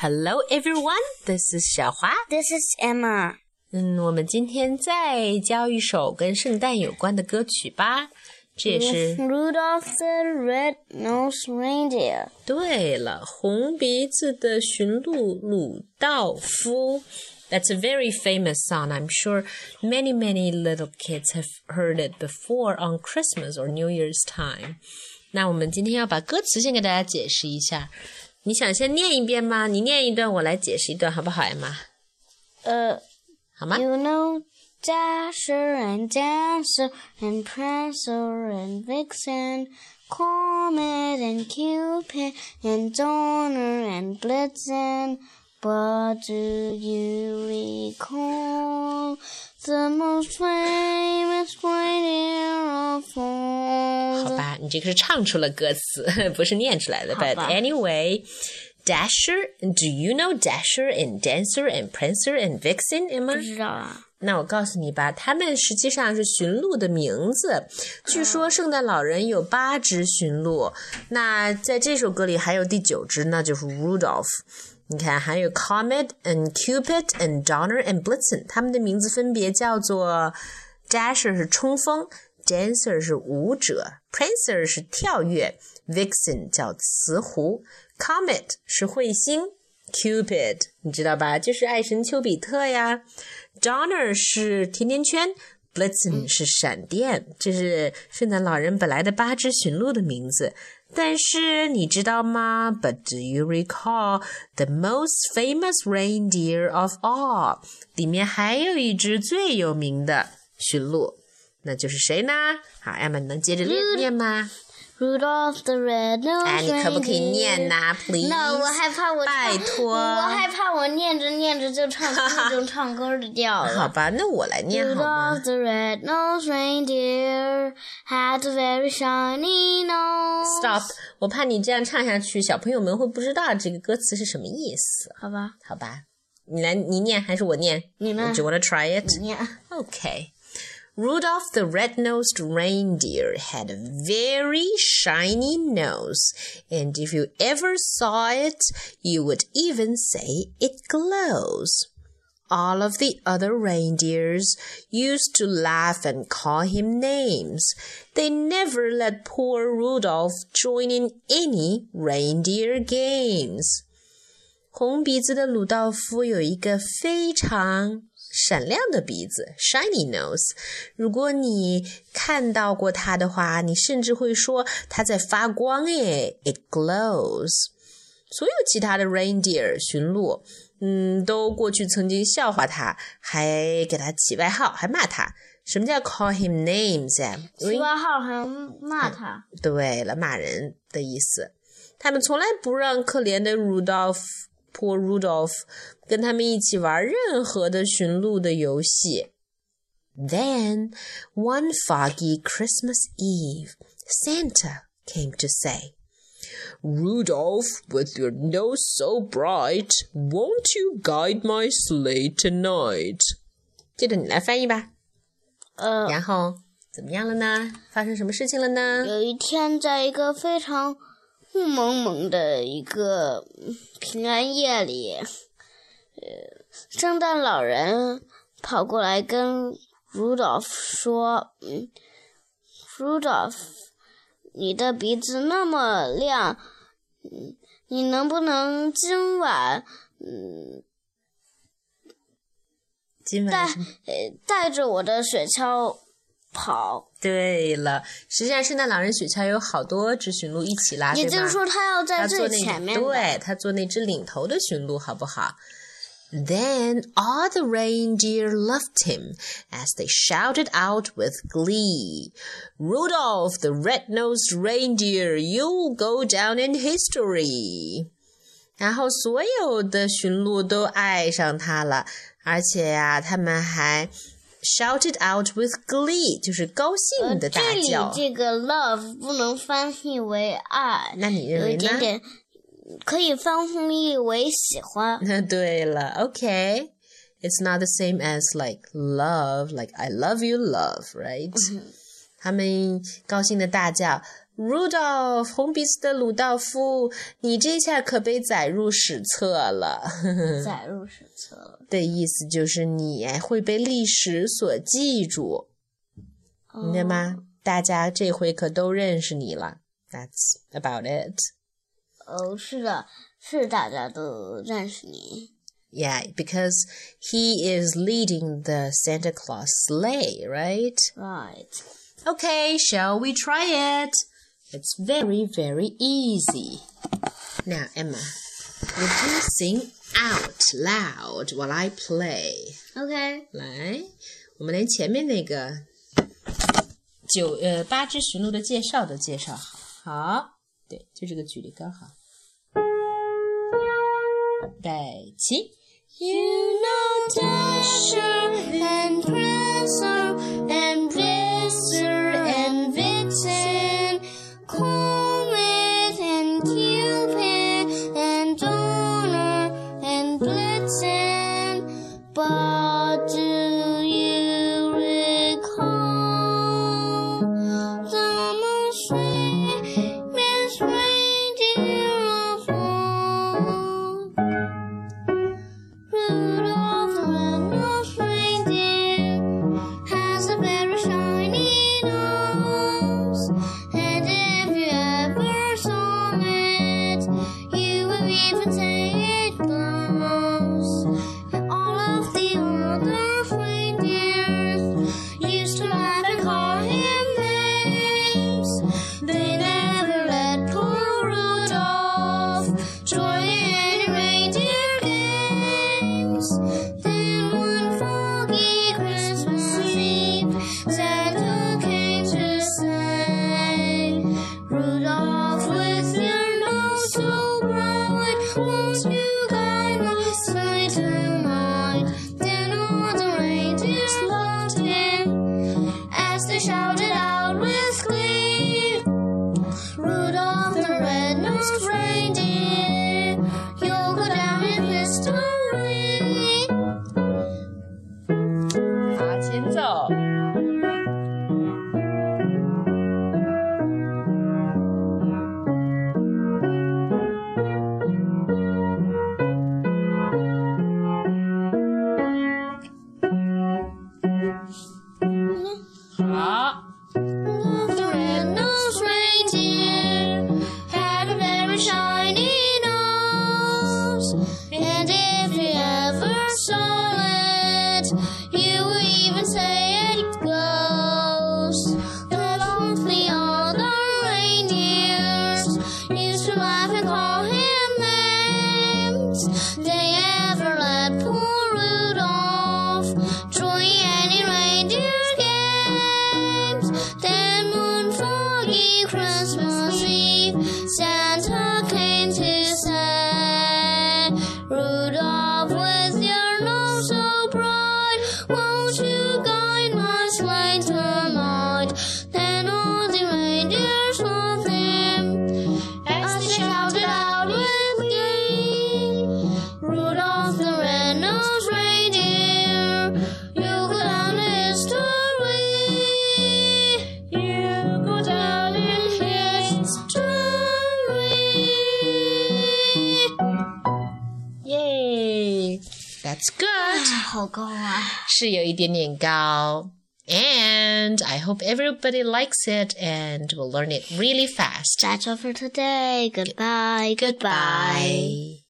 Hello everyone, this is 小华。 This is Emma. 嗯，我们今天再教一首跟圣诞有关的歌曲吧。这也是 Rudolph the Red-Nosed Reindeer. 对了，红鼻子的驯鹿鲁道夫。That's a very famous song. I'm sure many, many little kids have heard it before on Christmas or New Year's time. 那我们今天要把歌词先给大家解释一下。 你想先念一遍吗？你念一段，我来解释一段，好不好，艾玛？Uh, 好吗？you know Dasher and Dancer and Prancer and Vixen, Comet and Cupid and Donner and Blitzen. But do you recall the most famous reindeer of all? 你这个是唱出了歌词，不是念出来的。But anyway, Dasher, do you know Dasher and Dancer and Prancer and Vixen, Emma? 不知道啊。那我告诉你吧，他们实际上是驯鹿的名字。据说圣诞老人有八只驯鹿，那在这首歌里还有第九只，那就是 Rudolph。你看，还有 Comet and Cupid and Donner and Blitzen，他们的名字分别叫做 Dasher 是冲锋，Dancer 是舞者，Prancer 是跳跃，Vixen 叫雌狐，Comet 是彗星，Cupid 你知道吧？就是爱神丘比特呀。Donner 是甜甜圈，Blitzen 是闪电，这是圣诞老人本来的八只驯鹿的名字。但是你知道吗？But do you recall the most famous reindeer of all？里面还有一只最有名的驯鹿，那就是谁呢？好，艾玛，你能接着念念吗？Rudolph the Red-Nosed 哎，你可不可以念呐？Please，那我害怕我唱拜托我害怕我念着念着就唱出那种唱歌的调了。好吧，那我来念好吗 Rudolph the red-nosed reindeer had a very shiny nose.？Stop！我怕你这样唱下去，小朋友们会不知道这个歌词是什么意思。好吧，好吧，你来，你念还是我念？你呢 Do you wanna try it? 你念。Okay. Rudolph the red-nosed reindeer had a very shiny nose, and if you ever saw it, you would even say it glows. All of the other reindeers used to laugh and call him names. They never let poor Rudolph join in any reindeer games. 红鼻子的鲁道夫有一个非常 闪亮的鼻子，shiny nose。如果你看到过它的话，你甚至会说它在发光诶，it glows。所有其他的 reindeer 驯鹿，嗯，都过去曾经笑话他，还给他起外号，还骂他。什么叫 call him names 呀？起外号还骂他。对了，骂人的意思。他们从来不让可怜的 Rudolph poor Rudolph 跟他们一起玩任何的驯鹿的游戏。Then one foggy Christmas Eve, Santa came to say, Rudolph, with your nose so bright, won't you guide my sleigh tonight? 接着你来翻译吧。呃，然后怎么样了呢？发生什么事情了呢？有一天，在一个非常 雾蒙蒙的一个平安夜里，呃，圣诞老人跑过来跟 Rudolph 说：“嗯，Rudolph，你的鼻子那么亮，嗯，你能不能今晚带今晚是呃带着我的雪橇跑？对了，实际上圣诞老人雪橇有好多只驯鹿一起拉，也就是说，他要在最前面。对他做那只领头的驯鹿，好不好？Then all the reindeer loved him as they shouted out with glee, "Rudolph the red-nosed reindeer, you'll go down in history." 然后所有的驯鹿都爱上他了，而且呀、他们还 shouted out with glee，就是高兴的大呃这里叫。这个 love 不能翻译为爱，那你认有为呢？一点点可以翻译为喜欢。对了，OK。It's not the same as like love, like I love you, love, right? 他们高兴的大叫 Rudolph，红鼻子的鲁道夫，你这下可被载入史册了。载入史册了的意思就是你会被历史所记住，明白吗？大家这回可都认识你了。That's about it. 哦，是的，是大家都认识你。 Yeah, because he is leading the Santa Claus sleigh, right? Right. Okay, shall we try it? It's very, very easy. Now, Emma, would you sing out loud while I play? OK，来，我们连前面那个九呃八支驯鹿的介绍都介绍好。好，对，就这个距离刚好。预备起。 You know Dasher and Prancer Close. 前走。好，Christmas Eve, That's good. 好高啊！是有一点点高。And I hope everybody likes it and will learn it really fast. That's all for today. Goodbye. Goodbye. Bye.